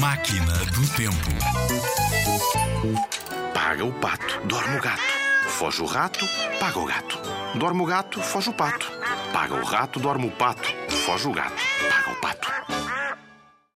Máquina do Tempo. Paga o pato, dorme o gato. Foge o rato, paga o gato. Dorme o gato, foge o pato. Paga o rato, dorme o pato. Foge o gato, paga o pato.